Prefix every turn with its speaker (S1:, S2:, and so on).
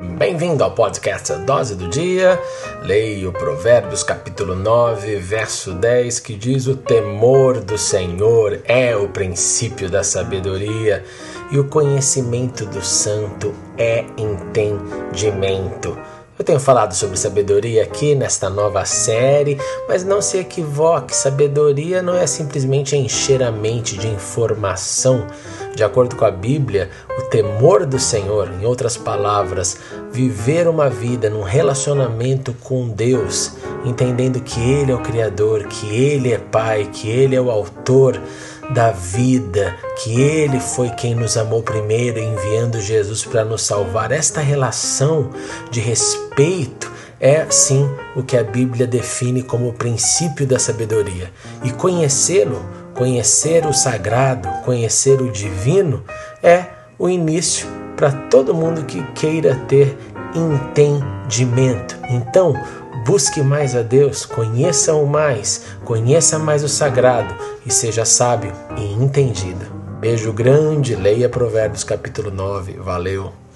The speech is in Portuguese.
S1: Bem-vindo ao podcast Dose do Dia. Leio Provérbios capítulo 9, verso 10, que diz: O temor do Senhor é o princípio da sabedoria, e o conhecimento do santo é entendimento. Eu tenho falado sobre sabedoria aqui nesta nova série, mas não se equivoque: sabedoria não é simplesmente encher a mente de informação. De acordo com a Bíblia, o temor do Senhor, em outras palavras, viver uma vida num relacionamento com Deus, entendendo que Ele é o Criador, que Ele é Pai, que Ele é o Autor da vida, que Ele foi quem nos amou primeiro, enviando Jesus para nos salvar. Esta relação de respeito é sim o que a Bíblia define como o princípio da sabedoria. E conhecê-lo, conhecer o sagrado, conhecer o divino, é o início para todo mundo que queira ter entendimento. Então, busque mais a Deus, conheça-o mais, conheça mais o sagrado e seja sábio e entendido. Beijo grande, leia Provérbios capítulo 9. Valeu!